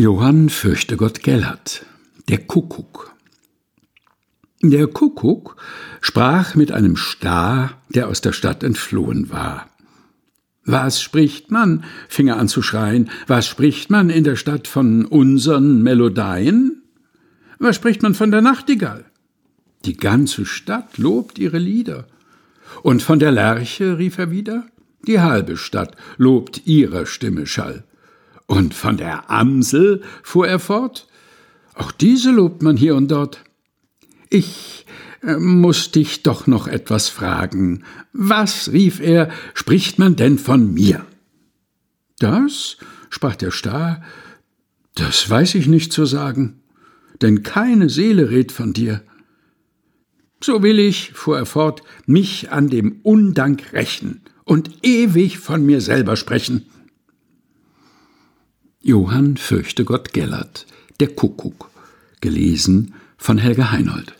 Johann Fürchtegott Gellert, der Kuckuck. Der Kuckuck sprach mit einem Star, der aus der Stadt entflohen war. Was spricht man? fing er an zu schreien. Was spricht man in der Stadt von unseren Melodien? Was spricht man von der Nachtigall? Die ganze Stadt lobt ihre Lieder. Und von der Lerche, rief er wieder, die halbe Stadt lobt ihrer Stimme Schall. Und von der Amsel, fuhr er fort, auch diese lobt man hier und dort. Ich äh, muss dich doch noch etwas fragen. Was, rief er, spricht man denn von mir? Das, sprach der Star, das weiß ich nicht zu sagen, denn keine Seele redt von dir. So will ich, fuhr er fort, mich an dem Undank rächen und ewig von mir selber sprechen. Johann Fürchtegott Gellert, Der Kuckuck, gelesen von Helga Heinold.